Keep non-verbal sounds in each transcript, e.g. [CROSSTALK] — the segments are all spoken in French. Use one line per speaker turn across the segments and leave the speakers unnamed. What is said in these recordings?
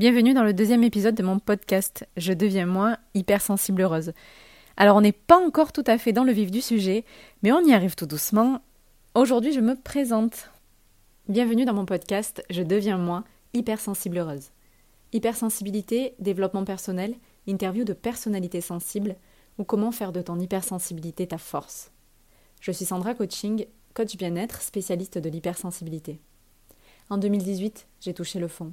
Bienvenue dans le deuxième épisode de mon podcast Je deviens moi hypersensible heureuse. Alors on n'est pas encore tout à fait dans le vif du sujet, mais on y arrive tout doucement. Aujourd'hui je me présente. Bienvenue dans mon podcast Je deviens moi hypersensible heureuse. Hypersensibilité, développement personnel, interview de personnalités sensibles ou comment faire de ton hypersensibilité ta force. Je suis Sandra Coaching, coach bien-être, spécialiste de l'hypersensibilité. En 2018, j'ai touché le fond.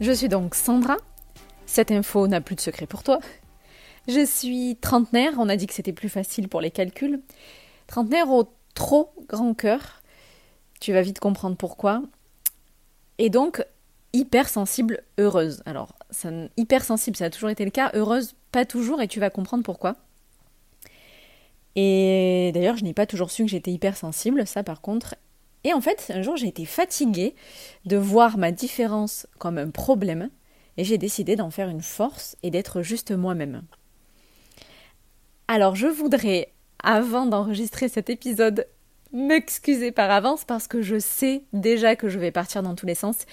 Je suis donc Sandra. Cette info n'a plus de secret pour toi. Je suis trentenaire, on a dit que c'était plus facile pour les calculs. Trentenaire au trop grand cœur. Tu vas vite comprendre pourquoi. Et donc, hypersensible, heureuse. Alors, ça, hypersensible, ça a toujours été le cas. Heureuse, pas toujours, et tu vas comprendre pourquoi. Et d'ailleurs, je n'ai pas toujours su que j'étais hypersensible, ça par contre, et en fait, un jour, j'ai été fatiguée de voir ma différence comme un problème et j'ai décidé d'en faire une force et d'être juste moi-même. Alors, je voudrais, avant d'enregistrer cet épisode, m'excuser par avance parce que je sais déjà que je vais partir dans tous les sens.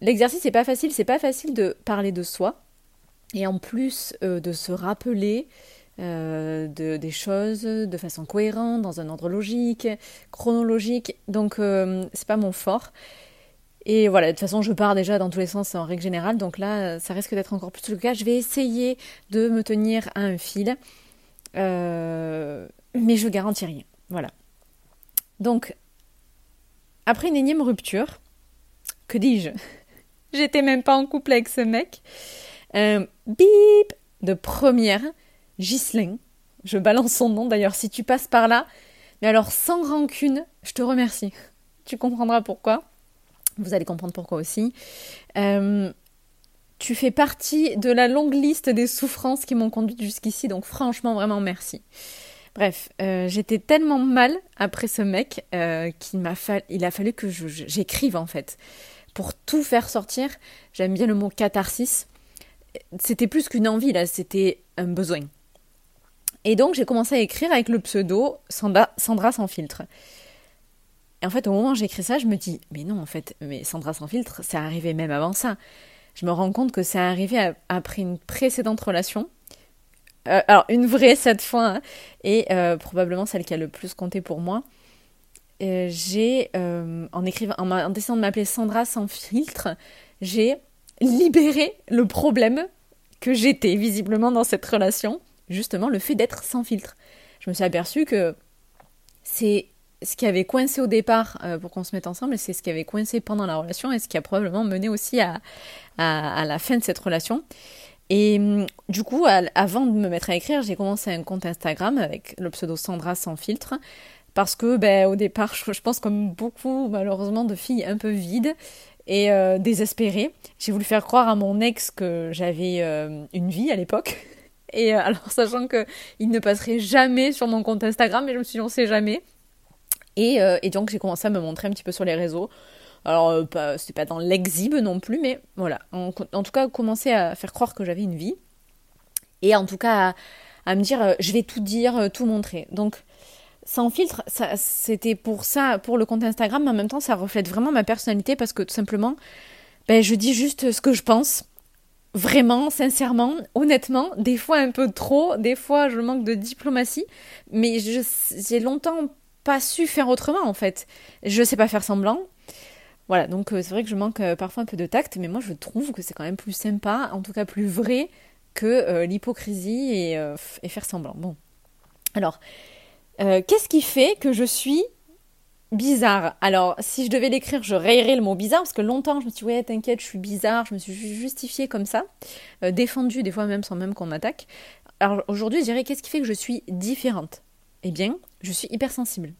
L'exercice n'est pas facile, c'est pas facile de parler de soi et en plus euh, de se rappeler euh, de, des choses de façon cohérente, dans un ordre logique, chronologique. Donc euh, c'est pas mon fort. Et voilà, de toute façon, je pars déjà dans tous les sens en règle générale, donc là, ça risque d'être encore plus le cas. Je vais essayer de me tenir à un fil, euh, mais je garantis rien. Voilà. Donc, après une énième rupture, que dis-je? [LAUGHS] J'étais même pas en couple avec ce mec. bip de première, Ghislain. Je balance son nom d'ailleurs si tu passes par là. Mais alors sans rancune, je te remercie. Tu comprendras pourquoi. Vous allez comprendre pourquoi aussi. Euh, tu fais partie de la longue liste des souffrances qui m'ont conduite jusqu'ici, donc franchement, vraiment merci. Bref, euh, j'étais tellement mal après ce mec euh, qu'il m'a il a fallu que j'écrive en fait. Pour tout faire sortir, j'aime bien le mot catharsis. C'était plus qu'une envie là, c'était un besoin. Et donc j'ai commencé à écrire avec le pseudo Sandra, sans filtre. Et en fait, au moment où j'écris ça, je me dis, mais non, en fait, mais Sandra sans filtre, c'est arrivé même avant ça. Je me rends compte que c'est arrivé après une précédente relation. Euh, alors, une vraie cette fois, hein, et euh, probablement celle qui a le plus compté pour moi. Euh, j'ai, en écrivant, en, en décidant de m'appeler Sandra sans filtre, j'ai libéré le problème que j'étais visiblement dans cette relation justement le fait d'être sans filtre. Je me suis aperçue que c'est ce qui avait coincé au départ euh, pour qu'on se mette ensemble, c'est ce qui avait coincé pendant la relation, et ce qui a probablement mené aussi à, à, la fin de cette relation. Et hum, du coup, avant de me mettre à écrire, j'ai commencé un compte Instagram avec le pseudo Sandra sans filtre, parce que ben, au départ, je, pense comme beaucoup malheureusement de filles un peu vides et euh, désespérées, j'ai voulu faire croire à mon ex que j'avais euh, une vie à l'époque. [LAUGHS] Et euh, [LAUGHS] alors, sachant qu'il ne passerait jamais sur mon compte Instagram, mais je me suis dit, on sait jamais. Et, euh, donc, j'ai commencé à me montrer un petit peu sur les réseaux. Alors, euh, c'était pas dans l'exhibe non plus, mais voilà. En, tout cas, commencer à faire croire que j'avais une vie. Et en tout cas, à, me dire, je vais tout dire, tout montrer. Donc, sans filtre, c'était pour ça, pour le compte Instagram, mais en même temps, ça reflète vraiment ma personnalité parce que tout simplement, ben, je dis juste ce que je pense Vraiment, sincèrement, honnêtement, des fois un peu trop, des fois je manque de diplomatie, mais j'ai longtemps pas su faire autrement en fait. Je sais pas faire semblant. Voilà, donc euh, c'est vrai que je manque euh, parfois un peu de tact, mais moi je trouve que c'est quand même plus sympa, en tout cas plus vrai que euh, l'hypocrisie et, et, faire semblant. Bon. Alors, qu'est-ce qui fait que je suis bizarre. Alors, si je devais l'écrire, je rayerais le mot bizarre, parce que longtemps, je me suis dit, ouais, t'inquiète, je suis bizarre, je me suis justifiée comme ça, euh, défendue des fois même sans même qu'on m'attaque. Alors aujourd'hui, je dirais, qu'est-ce qui fait que je suis différente? Eh bien, je suis hypersensible.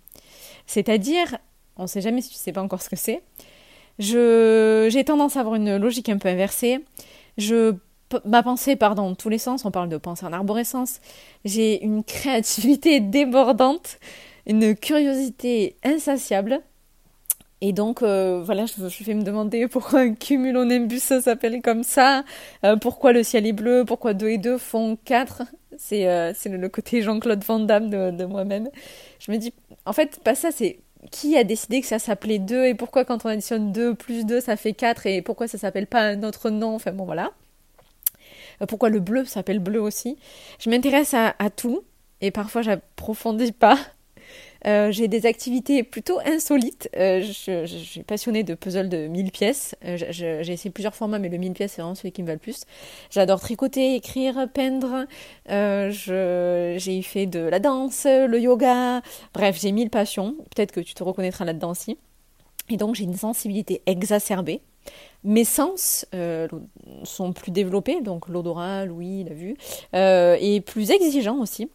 C'est-à-dire, on ne sait jamais si tu sais pas encore ce que c'est, j'ai tendance à avoir une logique un peu inversée. Je, ma pensée part dans tous les sens, on parle de pensée en arborescence. J'ai une créativité [LAUGHS] débordante une curiosité insatiable. Et donc, euh, voilà, je, je, vais me demander [LAUGHS] pourquoi un cumulonimbus s'appelle comme ça, euh, pourquoi le ciel est bleu, pourquoi 2 et 2 font 4. C'est euh, le, côté Jean-Claude Van Damme de, moi-même. Je me dis, en fait, pas ça, c'est qui a décidé que ça s'appelait 2 et pourquoi quand on additionne 2 plus 2 ça fait 4 et pourquoi ça s'appelle pas un autre nom? Enfin bon, voilà. Pourquoi le bleu s'appelle bleu aussi? Je m'intéresse à tout et parfois j'approfondis pas euh, j'ai des activités plutôt insolites. Euh, je, suis passionnée de puzzles de 1000 pièces. Euh, j'ai essayé plusieurs formats, mais le 1000 pièces, c'est vraiment celui qui me va le plus. J'adore tricoter, écrire, peindre. j'ai fait de la danse, le yoga. Bref, j'ai mille passions. Peut-être que tu te reconnaîtras là-dedans aussi. Et donc, j'ai une sensibilité exacerbée. Mes sens sont plus développés, donc l'odorat, l'ouïe, la vue, et plus exigeants aussi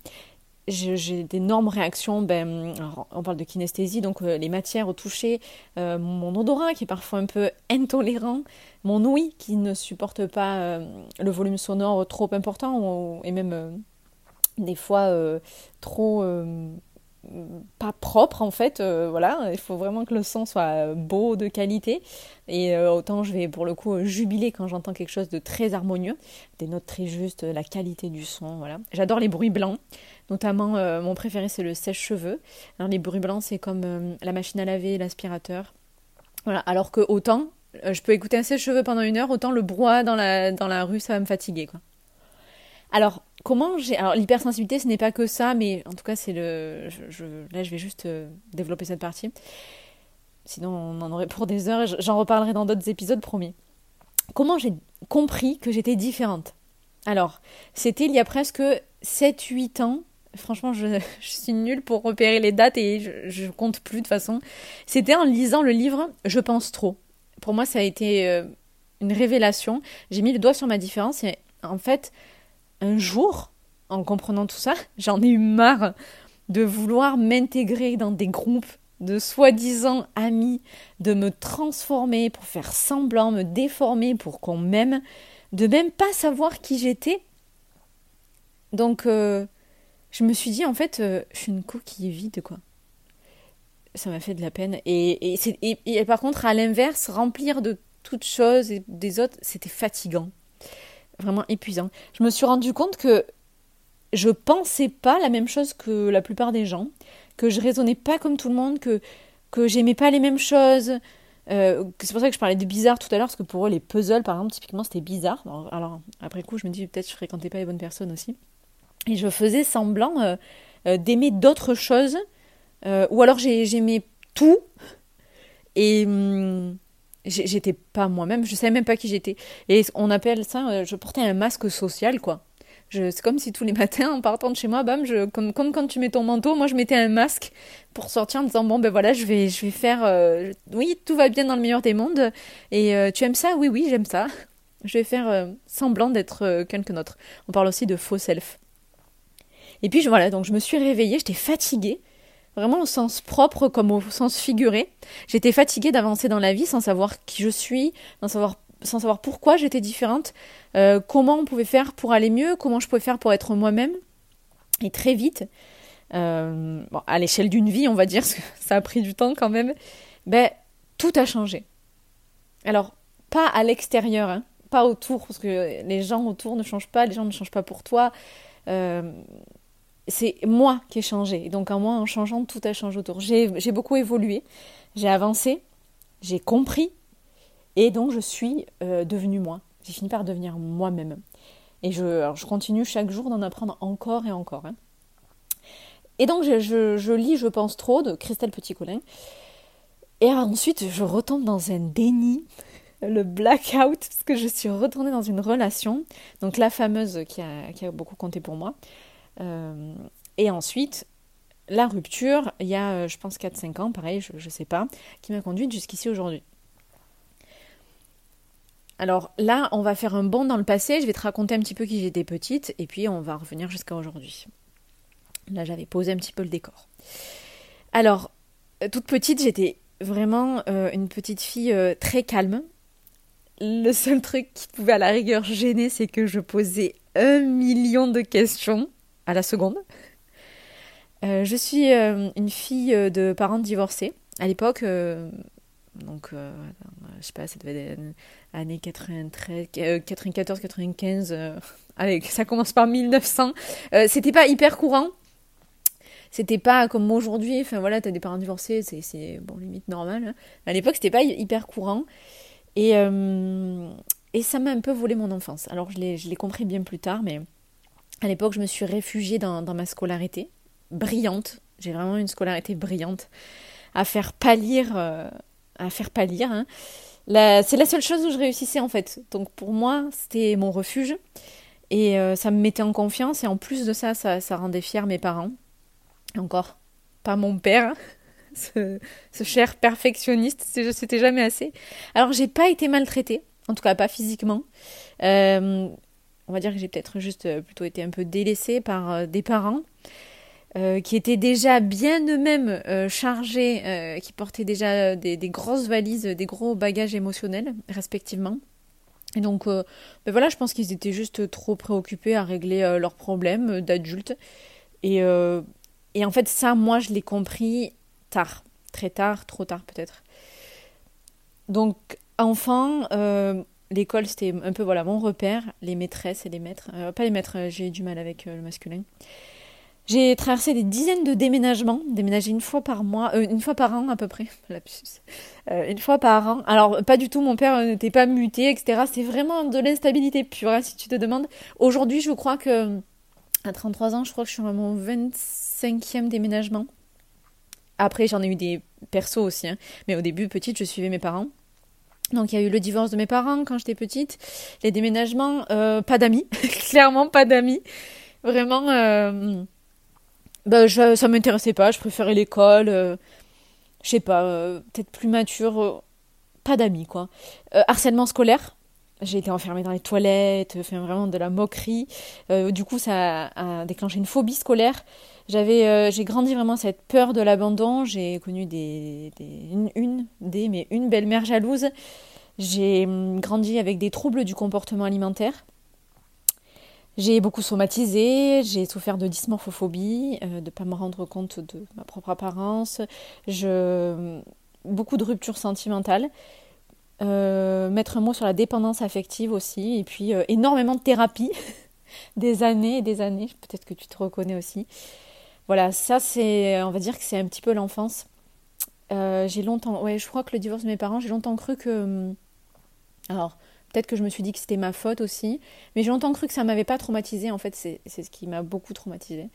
j'ai d'énormes réactions. Ben, on parle de kinesthésie, donc euh, les matières au toucher, euh, mon odorat qui est parfois un peu intolérant, mon ouïe qui ne supporte pas euh, le volume sonore trop important et même des fois trop pas propre en fait voilà il faut vraiment que le son soit beau de qualité et autant je vais pour le coup jubiler quand j'entends quelque chose de très harmonieux des notes très justes la qualité du son voilà j'adore les bruits blancs Notamment, euh, mon préféré, c'est le sèche-cheveux. les bruits blancs, c'est comme euh, la machine à laver, l'aspirateur. Voilà. Alors que autant, euh, je peux écouter un sèche-cheveux pendant une heure, autant le brouhaha dans la, dans la rue, ça va me fatiguer, quoi. Alors, comment j'ai. Alors, l'hypersensibilité, ce n'est pas que ça, mais en tout cas, c'est le. Je, Là, je vais juste développer cette partie. Sinon, on en aurait pour des heures. J'en reparlerai dans d'autres épisodes, promis. Comment j'ai compris que j'étais différente? Alors, c'était il y a presque 7-8 ans Franchement, [LAUGHS] je, suis nulle pour repérer les dates et je, compte plus de toute façon. C'était en lisant le livre Je pense trop. Pour moi, ça a été euh, une révélation. J'ai mis le doigt sur ma différence et en fait, un jour, en comprenant tout ça, [LAUGHS] j'en ai eu marre de vouloir m'intégrer dans des groupes de soi-disant amis, de me transformer pour faire semblant, me déformer pour qu'on m'aime, de même pas savoir qui j'étais. Donc, euh, je me suis dit, en fait, euh, je suis une coquille vide, quoi. Ça m'a fait de la peine. Et, et, par contre, à l'inverse, remplir de toutes choses et des autres, c'était fatigant. Vraiment épuisant. Je me suis rendu compte que je pensais pas la même chose que la plupart des gens, que je raisonnais pas comme tout le monde, que, que j'aimais pas les mêmes choses. Euh, c'est pour ça que je parlais de bizarre tout à l'heure, parce que pour eux, les puzzles, par exemple, typiquement, c'était bizarre. Alors, après coup, je me dis, peut-être je fréquentais pas les bonnes personnes aussi. Et je faisais semblant euh, euh, d'aimer d'autres choses, euh, ou alors j'aimais tout, et hum, j'étais pas moi-même, je savais même pas qui j'étais. Et on appelle ça, je portais un masque social, quoi. C'est comme si tous les [LAUGHS] matins, en partant de chez moi, bam, je, comme, comme quand tu mets ton manteau, moi je mettais un masque pour sortir en disant bon ben voilà, je vais, je vais faire, oui, tout va bien dans le meilleur des mondes. Et tu aimes ça? Oui, oui, j'aime ça. [LAUGHS] Je vais faire semblant d'être quelqu'un d'autre. On parle aussi de faux self. Et puis voilà, donc je me suis réveillée, j'étais fatiguée, vraiment au sens propre comme au sens figuré. J'étais fatiguée d'avancer dans la vie sans savoir qui je suis, sans savoir, pourquoi j'étais différente, euh, comment on pouvait faire pour aller mieux, comment je pouvais faire pour être moi-même. Et très vite, euh, à l'échelle d'une vie, on va dire, [LAUGHS] ça a pris du temps quand même, ben, tout a changé. Alors, pas à l'extérieur, hein, pas autour, parce que les gens autour ne changent pas, les gens ne changent pas pour toi. Euh, c'est moi qui ai changé. Donc en moi, en changeant, tout a changé autour. J'ai beaucoup évolué, j'ai avancé, j'ai compris, et donc je suis euh, devenue moi. J'ai fini par devenir moi-même. Et je, continue chaque jour d'en apprendre encore et encore. Hein. Et donc je, lis Je pense trop de Christelle Petit-Colin. Et ensuite, je retombe dans un déni, le blackout, parce que je suis retournée dans une relation, donc la fameuse qui a, beaucoup compté pour moi, et ensuite, la rupture, il y a, je pense, 4-5 ans, pareil, je ne sais pas, qui m'a conduite jusqu'ici aujourd'hui. Alors là, on va faire un bond dans le passé, je vais te raconter un petit peu qui j'étais petite, et puis on va revenir jusqu'à aujourd'hui. Là, j'avais posé un petit peu le décor. Alors, euh, toute petite, j'étais vraiment euh, une petite fille euh, très calme. Le seul truc qui pouvait à la rigueur gêner, c'est que je posais un million de questions à la seconde. je suis une fille de parents divorcés. À l'époque, donc, je sais pas, ça devait être années 93, 94, 95. avec, ça commence par 1900. C'était pas hyper courant c'était pas comme aujourd'hui, enfin voilà, t'as des parents divorcés, c'est bon, limite normal. Hein. À l'époque, c'était pas hyper courant. Et, euh, et ça m'a un peu volé mon enfance. Alors, je l'ai compris bien plus tard, mais à l'époque, je me suis réfugiée dans, ma scolarité, brillante. J'ai vraiment une scolarité brillante, à faire pâlir, euh, à faire pâlir. Hein. C'est la seule chose où je réussissais en fait. Donc pour moi, c'était mon refuge. Et euh, ça me mettait en confiance. Et en plus de ça, ça, rendait fier mes parents encore pas mon père, [LAUGHS] ce, cher perfectionniste, c'était jamais assez. Alors j'ai pas été maltraitée, en tout cas pas physiquement. Euh, on va dire que j'ai peut-être juste euh, plutôt été un peu délaissée par euh, des parents qui étaient déjà bien eux-mêmes chargés, qui portaient déjà des, grosses valises, des gros bagages émotionnels, respectivement. Et donc, ben voilà, je pense qu'ils étaient juste trop préoccupés à régler leurs problèmes d'adultes. Et et en fait, ça, moi, je l'ai compris tard. Très tard, trop tard peut-être. Donc, enfant, euh, l'école, c'était un peu voilà, mon repère, les maîtresses et les maîtres. Euh, pas les maîtres, euh, j'ai du mal avec le masculin. J'ai traversé des dizaines de déménagements, déménagé une fois par mois, une fois par an à peu près, [LAUGHS] une fois par an. Alors pas du tout, mon père n'était pas muté, etc. C'était vraiment de l'instabilité pure, hein, si tu te demandes. Aujourd'hui, je crois que à 33 ans, je crois que je suis à mon 25e déménagement. Après, j'en ai eu des persos aussi, hein. mais au début, petite, je suivais mes parents. Donc il y a eu le divorce de mes parents quand j'étais petite, les déménagements, euh, pas d'amis, [LAUGHS] clairement pas d'amis. Vraiment, euh, bah, je, ça m'intéressait pas, je préférais l'école, euh, je sais pas, peut-être plus mature, pas d'amis quoi. harcèlement scolaire, j'ai été enfermée dans les toilettes, fait vraiment de la moquerie. Euh, du coup, ça a, déclenché une phobie scolaire. J'avais, euh, j'ai grandi vraiment cette peur de l'abandon. J'ai connu des, une, une, des, mais une belle-mère jalouse. J'ai hum, grandi avec des troubles du comportement alimentaire. J'ai beaucoup somatisé, j'ai souffert de dysmorphophobie, euh, de ne pas me rendre compte de ma propre apparence, je... beaucoup de ruptures sentimentales. Euh, mettre un mot sur la dépendance affective aussi, et puis euh, énormément de thérapie, [LAUGHS] des années et des années, peut-être que tu te reconnais aussi. Voilà, ça c'est, on va dire que c'est un petit peu l'enfance. Euh, j'ai longtemps, ouais, je crois que le divorce de mes parents, j'ai longtemps cru que, hum, alors peut-être que je me suis dit que c'était ma faute aussi, mais j'ai longtemps cru que ça m'avait pas traumatisé. En fait, c'est ce qui m'a beaucoup traumatisé.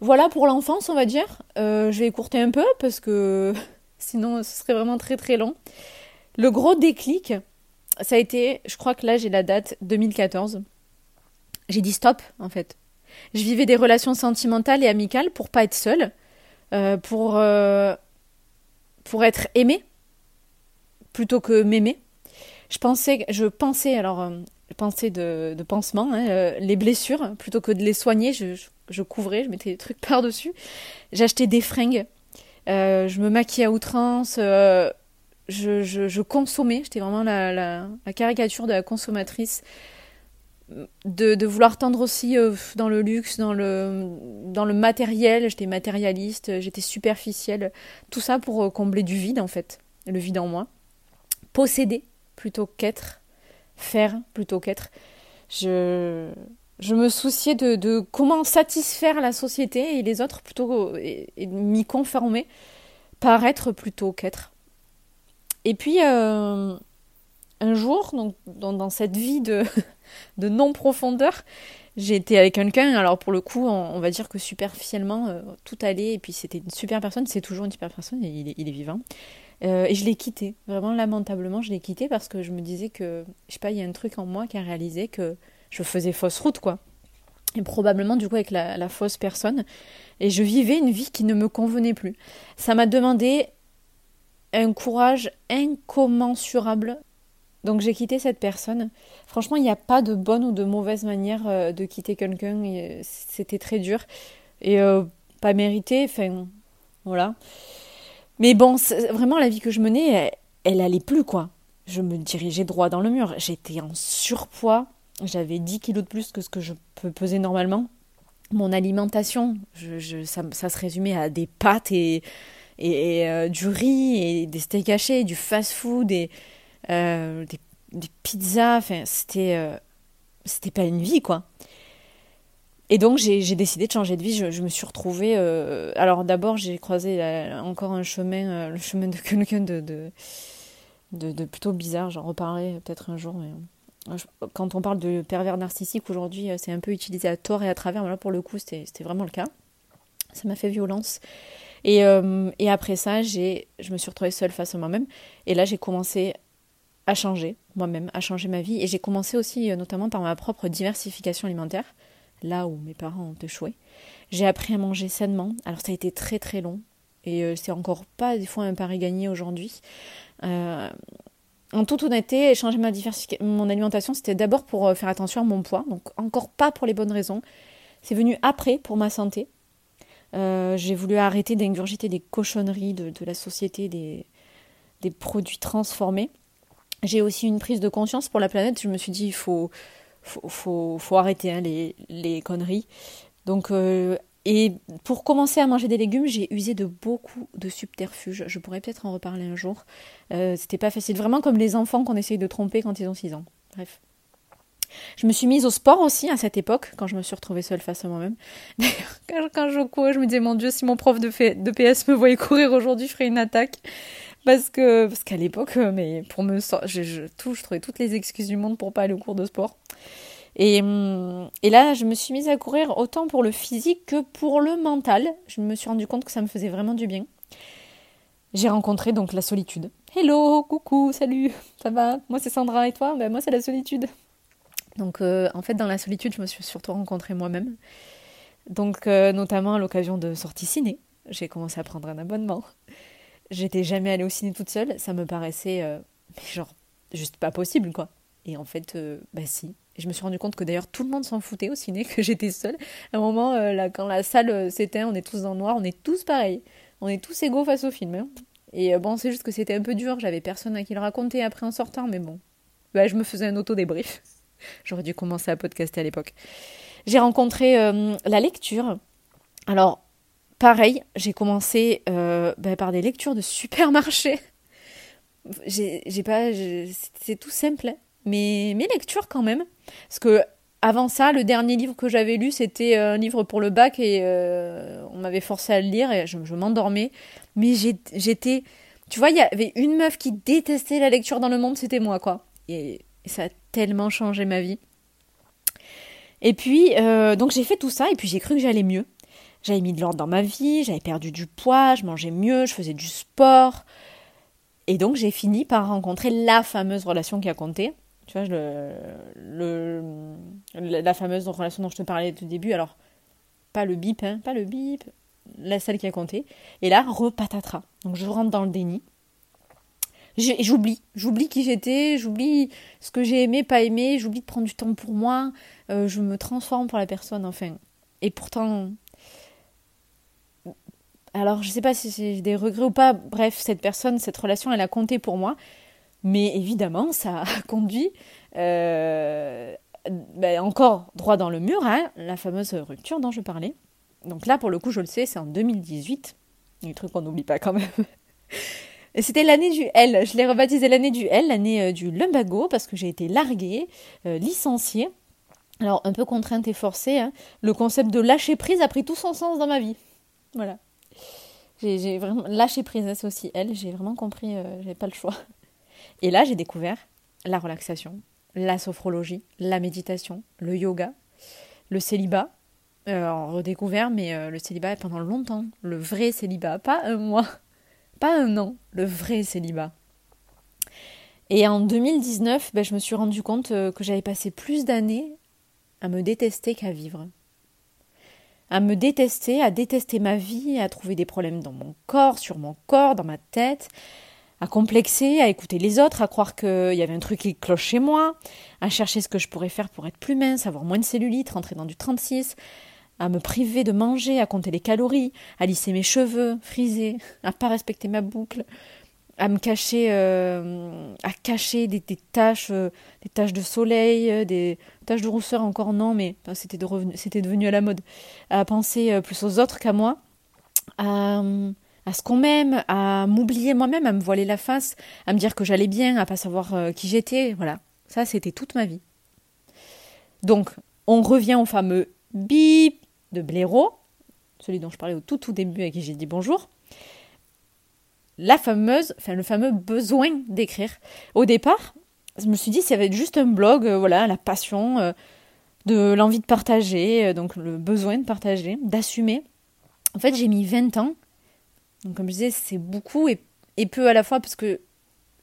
Voilà pour l'enfance, on va dire. je vais écourter un peu parce que [LAUGHS] sinon ce serait vraiment très très long. Le gros déclic, ça a été, je crois que là j'ai la date 2014. J'ai dit stop en fait. Je vivais des relations sentimentales et amicales pour pas être seule, euh, pour, euh, pour être aimée plutôt que m'aimer. Je pensais, je pensais alors, euh, je pensais de, pansement, hein, les blessures plutôt que de les soigner, je, je, couvrais, je mettais des trucs [LAUGHS] par dessus. J'achetais des fringues, je me maquillais à outrance je, consommais, j'étais vraiment la, caricature de la consommatrice, de, vouloir tendre aussi euh, dans le luxe, dans le, matériel, j'étais matérialiste, j'étais superficielle, tout ça pour euh, combler du vide en fait, le vide en moi. Posséder plutôt qu'être, faire plutôt qu'être. Je, me souciais de, de, comment satisfaire la société et les autres plutôt et, et m'y conformer, paraître plutôt qu'être. Et puis, euh, un jour, donc, dans, cette vie de, [LAUGHS] de non-profondeur, j'ai été avec quelqu'un, alors pour le coup, on, va dire que superficiellement, euh, tout allait, et puis c'était une super personne, c'est toujours une super personne, et il est, il est vivant. Euh, et je l'ai quitté, vraiment lamentablement, je l'ai quitté parce que je me disais que, je sais pas, il y a un truc en moi qui a réalisé que je faisais fausse route, quoi. et probablement du coup avec la, fausse personne. Et je vivais une vie qui ne me convenait plus. Ça m'a demandé un courage incommensurable. Donc j'ai quitté cette personne. Franchement, il n'y a pas de bonne ou de mauvaise manière euh, de quitter quelqu'un. Euh, c'était très dur. Et euh, pas mérité. Enfin, voilà. Mais bon, vraiment, la vie que je menais, elle, elle allait plus, quoi. Je me dirigeais droit dans le mur. J'étais en surpoids. J'avais 10 kilos de plus que ce que je peux peser normalement. Mon alimentation, je, ça, se résumait à des pâtes et, et, euh, du riz et des steaks hachés, du fast-food et euh, des, pizzas. Enfin, c'était euh, c'était pas une vie, quoi. Et donc j'ai décidé de changer de vie. Je, me suis retrouvée. alors d'abord j'ai croisé encore un chemin, le chemin de [LAUGHS] quelqu'un de, de, plutôt bizarre. J'en reparlerai peut-être un jour, mais quand on parle de pervers narcissique aujourd'hui, c'est un peu utilisé à tort et à travers. Mais là, pour le coup, c'était vraiment le cas. Ça m'a fait violence. Et, euh, et après ça, je me suis retrouvée seule face à moi-même. Et là, j'ai commencé à changer moi-même, à changer ma vie. Et j'ai commencé aussi, euh, notamment par ma propre diversification alimentaire, là où mes parents ont échoué. J'ai appris à manger sainement. Alors, ça a été très très long. Et c'est encore pas des fois un pari gagné aujourd'hui. Euh, en toute honnêteté, changer ma mon alimentation, c'était d'abord pour euh, faire attention à mon poids, donc encore pas pour les bonnes raisons. C'est venu après pour ma santé. Euh, j'ai voulu arrêter d'ingurgiter des cochonneries de, la société, des, produits transformés. J'ai aussi une prise de conscience pour la planète. Je me suis dit, il faut, faut, faut, arrêter hein, les, les, conneries. Donc, euh, et pour commencer à manger des légumes, j'ai usé de beaucoup de subterfuges. Je pourrais peut-être en reparler un jour. Euh, c'était pas facile. Vraiment comme les enfants qu'on essaye de tromper quand ils ont 6 ans. Bref. Je me suis mise au sport aussi à cette époque, quand je me suis retrouvée seule face à moi-même. [LAUGHS] D'ailleurs, quand, je courais, je me disais, mon Dieu, si mon prof de, PS me voyait courir aujourd'hui, je ferais une attaque. Parce que parce qu'à l'époque, euh, mais pour me je, je, tout, je trouvais toutes les excuses du monde pour pas aller au cours de sport. Et, hum, et, là, je me suis mise à courir autant pour le physique que pour le mental. Je me suis rendu compte que ça me faisait vraiment du bien. J'ai rencontré donc la solitude. Hello, coucou, salut, ça va? Moi c'est Sandra et toi? Ben, Moi c'est la solitude. Donc euh, en fait dans la solitude je me suis surtout rencontrée moi-même. Donc euh, notamment à l'occasion de sorties ciné. J'ai commencé à prendre un abonnement. J'étais jamais allée au ciné toute seule. Ça me paraissait euh, genre juste pas possible quoi. Et en fait bah si, et je me suis rendu compte que d'ailleurs tout le monde s'en foutait au ciné, [LAUGHS] que j'étais seule. À un moment, euh, là, quand la salle euh, s'éteint, on est tous dans le noir, on est tous pareils. On est tous égaux face au film. Hein. Et euh, bon, c'est juste que c'était un peu dur, j'avais personne à qui le raconter après en sortant, mais bon. Bah, je me faisais un auto-débrief. J'aurais dû commencer à podcaster à l'époque. J'ai rencontré la lecture. Alors, pareil, j'ai commencé bah, par des lectures de supermarché. J'ai pas. C'est tout simple, mais mes lectures quand même. Parce que avant ça, le dernier livre que j'avais lu, c'était un livre pour le bac et euh, on m'avait forcé à le lire et je, m'endormais. Mais j'étais. Tu vois, il y avait une meuf qui détestait la lecture dans le monde, c'était moi, quoi. Et, ça a tellement changé ma vie. Et puis, euh, donc j'ai fait tout ça et puis j'ai cru que j'allais mieux. J'avais mis de l'ordre dans ma vie, j'avais perdu du poids, je mangeais mieux, je faisais du sport. Et donc j'ai fini par rencontrer la fameuse relation qui a compté. Tu vois, la fameuse relation dont je te parlais au début, alors pas le bip, hein, pas le bip, la celle qui a compté. Et là, repatatras. Donc je rentre dans le déni. J'oublie, j'oublie qui j'étais, j'oublie ce que j'ai aimé, pas aimé, j'oublie de prendre du temps pour moi, euh, je me transforme pour la personne, enfin. Et pourtant, alors je sais pas si j'ai des regrets ou pas, bref, cette personne, cette relation, elle a compté pour moi. Mais évidemment, ça a [LAUGHS] conduit euh, ben, encore droit dans le mur, hein, la fameuse rupture dont je parlais. Donc là, pour le coup, je le sais, c'est en 2018. Un truc qu'on n'oublie pas quand même. [LAUGHS] C'était l'année du L. Je l'ai rebaptisé l'année du L, l'année euh, du lumbago, parce que j'ai été larguée, euh, licenciée. Alors, un peu contrainte et forcée. Hein. Le concept de lâcher prise a pris tout son sens dans ma vie. Voilà. J'ai vraiment lâché prise, c'est aussi elle. J'ai vraiment compris, j'avais pas le choix. Et là, j'ai découvert la relaxation, la sophrologie, la méditation, le yoga, le célibat. Euh, redécouvert, mais euh, le célibat pendant longtemps. Le vrai célibat, pas un mois, pas un an, le vrai célibat. Et en 2019, ben, je me suis rendu compte euh, que j'avais passé plus d'années à me détester qu'à vivre. à me détester, à détester ma vie, à trouver des problèmes dans mon corps, sur mon corps, dans ma tête, à complexer, à écouter les autres, à croire qu'il y avait un truc qui cloche chez moi, à chercher ce que je pourrais faire pour être plus mince, avoir moins de cellulite, rentrer dans du 36, à me priver de manger, à compter les calories, à lisser mes cheveux, friser, à pas respecter ma boucle, à me cacher, euh, à cacher des, taches, euh, des taches de soleil, euh, des taches de rousseur encore non, mais c'était de c'était devenu à la mode, à penser plus aux autres qu'à moi, à, à ce qu'on m'aime, à m'oublier moi-même, à me voiler la face, à me dire que j'allais bien, à pas savoir qui j'étais, voilà, ça c'était toute ma vie. Donc on revient au fameux bip de blaireau, celui dont je parlais au tout tout début à qui j'ai dit bonjour la fameuse, enfin le fameux besoin d'écrire. Au départ, je me suis dit, ça va être juste un blog, euh, voilà, la passion, euh, de l'envie de partager, euh, donc le besoin de partager, d'assumer. En fait, j'ai mis 20 ans. Donc, comme je disais, c'est beaucoup et, et, peu à la fois parce que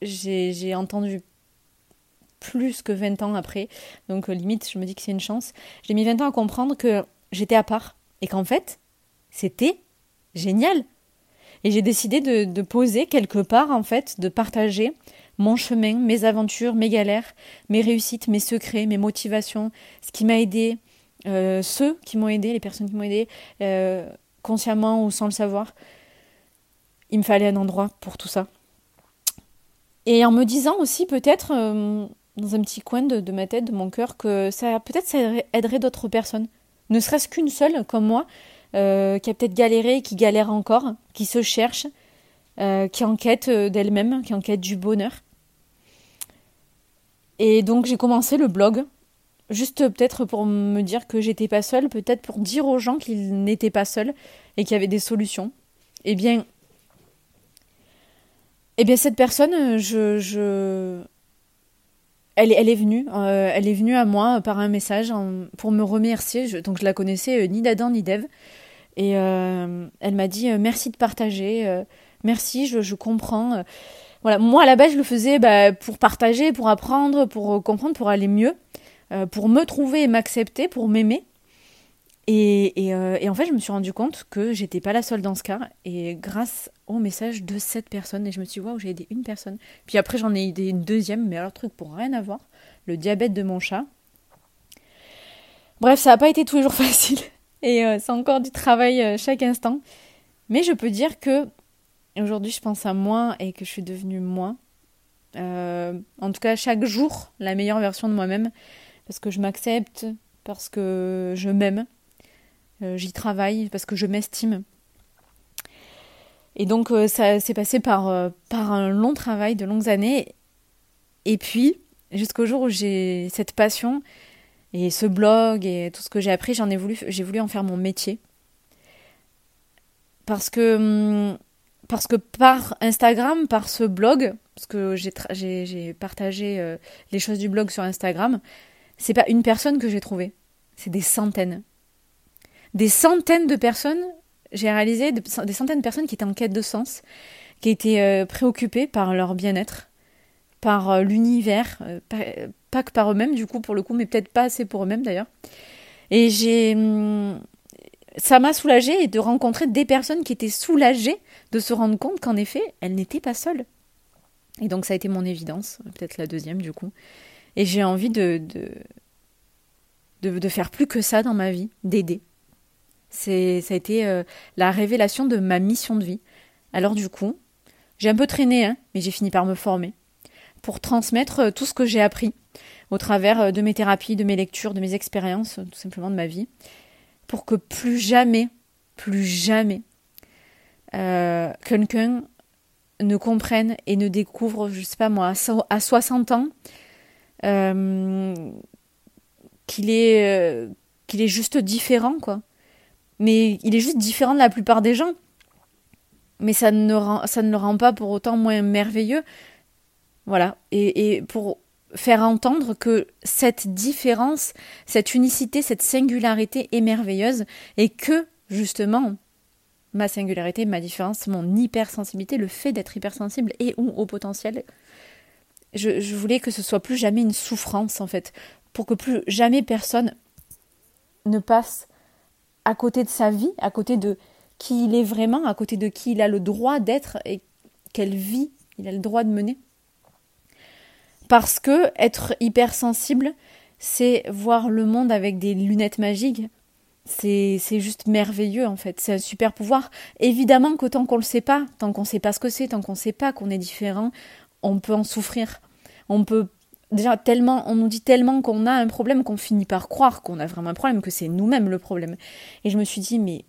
j'ai entendu plus que 20 ans après. Donc, limite, je me dis que c'est une chance. J'ai mis 20 ans à comprendre que j'étais à part et qu'en fait, c'était génial. Et j'ai décidé de, poser quelque part, en fait, de partager mon chemin, mes aventures, mes galères, mes réussites, mes secrets, mes motivations, ce qui m'a aidé, euh, ceux qui m'ont aidé, les personnes qui m'ont aidé, euh, consciemment ou sans le savoir. Il me fallait un endroit pour tout ça. Et en me disant aussi peut-être euh, dans un petit coin de, ma tête, de mon cœur, que ça peut-être ça aiderait d'autres personnes, ne serait-ce qu'une seule comme moi, euh, qui a peut-être galéré, qui galère encore, qui se cherche, euh, qui enquête euh, d'elle-même, qui enquête du bonheur. Et donc j'ai commencé le blog, juste peut-être pour me dire que j'étais pas seule, peut-être pour dire aux gens qu'ils n'étaient pas seuls et qu'il y avait des solutions. Eh bien, eh bien cette personne, je, je... Elle, elle, est venue, elle est venue à moi par un message pour me remercier. donc je la connaissais ni d'Adam ni d'Ève. Et euh, elle m'a dit euh, merci de partager, euh, merci, je, je comprends. Voilà, moi à la base je le faisais bah, pour partager, pour apprendre, pour comprendre, pour aller mieux, pour me trouver et m'accepter, pour m'aimer. Et, et, en fait, je me suis rendu compte que j'étais pas la seule dans ce cas. Et grâce au message de cette personne, et je me suis dit, waouh, j'ai aidé une personne. Puis après, j'en ai aidé une deuxième, mais alors, truc pour rien à voir le diabète de mon chat. Bref, ça n'a pas été tous les jours [LAUGHS] facile. Et euh, c'est encore du travail euh, chaque instant. Mais je peux dire que aujourd'hui, je pense à moi et que je suis devenue moi. Euh, en tout cas, chaque jour, la meilleure version de moi-même. Parce que je m'accepte, parce que je m'aime. J'y travaille, parce que je m'estime. Et donc, ça s'est passé par, par un long travail de longues années. Et puis, jusqu'au jour où j'ai cette passion et ce blog et tout ce que j'ai appris, j'en ai voulu, j'ai voulu en faire mon métier. Parce que, hum, parce que par Instagram, par ce blog, parce que j'ai partagé euh, les choses du blog sur Instagram, c'est pas une personne que j'ai trouvée, c'est des centaines. Des centaines de personnes, j'ai réalisé des centaines de personnes qui étaient en quête de sens, qui étaient euh, préoccupées par leur bien-être, par euh, l'univers, pas que par eux-mêmes du coup pour le coup, mais peut-être pas assez pour eux-mêmes d'ailleurs. Et j'ai hum, ça m'a soulagée de rencontrer des personnes qui étaient soulagées de se rendre compte qu'en effet, elles n'étaient pas seules. Et donc ça a été mon évidence, peut-être la deuxième du coup. Et j'ai envie de, de, de, faire plus que ça dans ma vie, d'aider. C'est, ça a été euh, la révélation de ma mission de vie. Alors du coup, j'ai un peu traîné, hein, mais j'ai fini par me former pour transmettre euh, tout ce que j'ai appris au travers euh, de mes thérapies, de mes lectures, de mes expériences, tout simplement de ma vie, pour que plus jamais, plus jamais, euh, quelqu'un ne comprenne et ne découvre, je sais pas moi, à 60 ans, qu'il est, qu'il est juste différent, quoi. Mais il est juste différent de la plupart des gens. Mais ça ne, rend, ça ne le rend pas pour autant moins merveilleux. Voilà. Et, pour faire entendre que cette différence, cette unicité, cette singularité est merveilleuse et que, justement, ma singularité, ma différence, mon hypersensibilité, le fait d'être hypersensible et au potentiel, je, voulais que ce soit plus jamais une souffrance, en fait, pour que plus jamais personne ne passe à côté de sa vie, à côté de qui il est vraiment, à côté de qui il a le droit d'être et quelle vie il a le droit de mener. Parce que être hypersensible, c'est voir le monde avec des lunettes magiques. C'est, juste merveilleux en fait, c'est un super pouvoir. Évidemment que tant qu'on le sait pas, tant qu'on sait pas ce que c'est, tant qu'on sait pas qu'on est différent, on peut en souffrir. On peut déjà tellement, on nous dit tellement qu'on a un problème qu'on finit par croire qu'on a vraiment un problème, que c'est nous-mêmes le problème. Et je me suis dit, mais,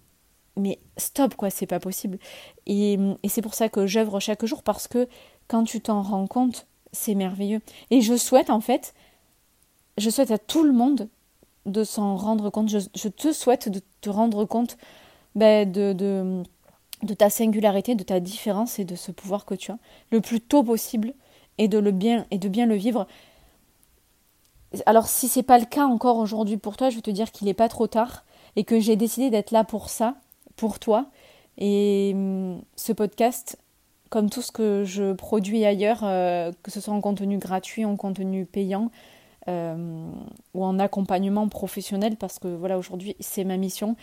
mais stop, quoi, c'est pas possible. Et, c'est pour ça que j'œuvre chaque jour, parce que quand tu t'en rends compte, c'est merveilleux. Et je souhaite, en fait, je souhaite à tout le monde de s'en rendre compte. Je, te souhaite de te rendre compte ben, de, de, de ta singularité, de ta différence et de ce pouvoir que tu as le plus tôt possible et de le bien et de bien le vivre alors si c'est pas le cas encore aujourd'hui pour toi, je veux te dire qu'il n'est pas trop tard et que j'ai décidé d'être là pour ça, pour toi. Et hum, ce podcast, comme tout ce que je produis ailleurs, euh, que ce soit en contenu gratuit, en contenu payant euh, ou en accompagnement professionnel, parce que voilà aujourd'hui c'est ma mission.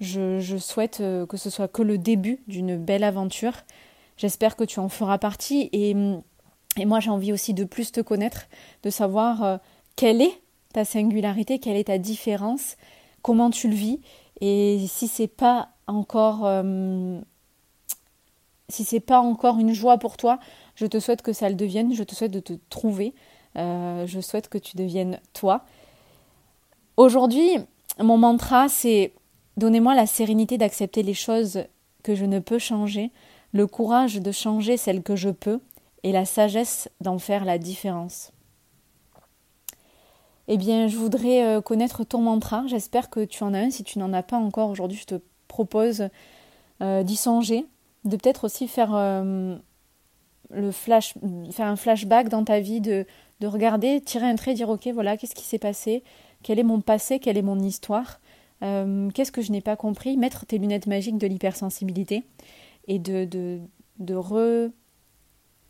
Je, souhaite euh, que ce soit que le début d'une belle aventure. J'espère que tu en feras partie et, hum, et moi j'ai envie aussi de plus te connaître, de savoir quelle est ta singularité, quelle est ta différence, comment tu le vis, et si c'est pas encore euh, si c'est pas encore une joie pour toi, je te souhaite que ça le devienne, je te souhaite de te trouver, euh, je souhaite que tu deviennes toi. Aujourd'hui, mon mantra, c'est donnez-moi la sérénité d'accepter les choses que je ne peux changer, le courage de changer celles que je peux, et la sagesse d'en faire la différence eh bien, je voudrais euh, connaître ton mantra. J'espère que tu en as un. Si tu n'en as pas encore aujourd'hui, je te propose euh, d'y songer, de peut-être aussi faire euh, le flash, faire un flashback dans ta vie, de, de regarder, tirer un trait, dire ok, voilà, qu'est-ce qui s'est passé, quel est mon passé, quelle est mon histoire, qu'est-ce que je n'ai pas compris, mettre tes lunettes magiques de l'hypersensibilité et de, de, de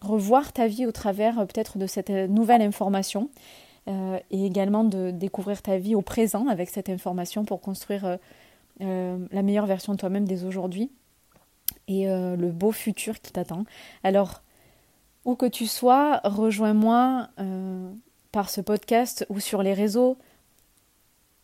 revoir ta vie au travers peut-être de cette nouvelle information euh, et également de découvrir ta vie au présent avec cette information pour construire euh, euh, la meilleure version de toi-même dès aujourd'hui et le beau futur qui t'attend. Alors, où que tu sois, rejoins-moi par ce podcast ou sur les réseaux.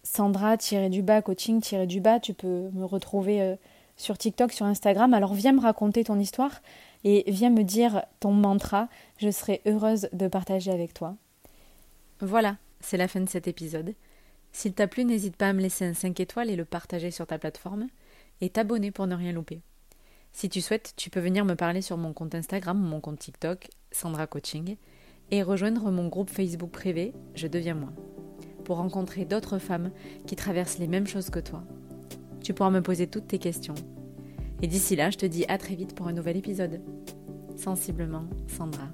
Sandra-du-bas, coaching-du-bas, tu peux me retrouver sur TikTok, sur Instagram. Alors viens me raconter ton histoire et viens me dire ton mantra. Je serai heureuse de partager avec toi. Voilà, c'est la fin de cet épisode. S'il t'a plu, n'hésite pas à me laisser un 5 étoiles et le partager sur ta plateforme, et t'abonner pour ne rien louper. Si tu souhaites, tu peux venir me parler sur mon compte Instagram ou mon compte TikTok, Sandra Coaching, et rejoindre mon groupe Facebook privé, Je deviens moi, pour rencontrer d'autres femmes qui traversent les mêmes choses que toi. Tu pourras me poser toutes tes questions. Et d'ici là, je te dis à très vite pour un nouvel épisode. Sensiblement, Sandra.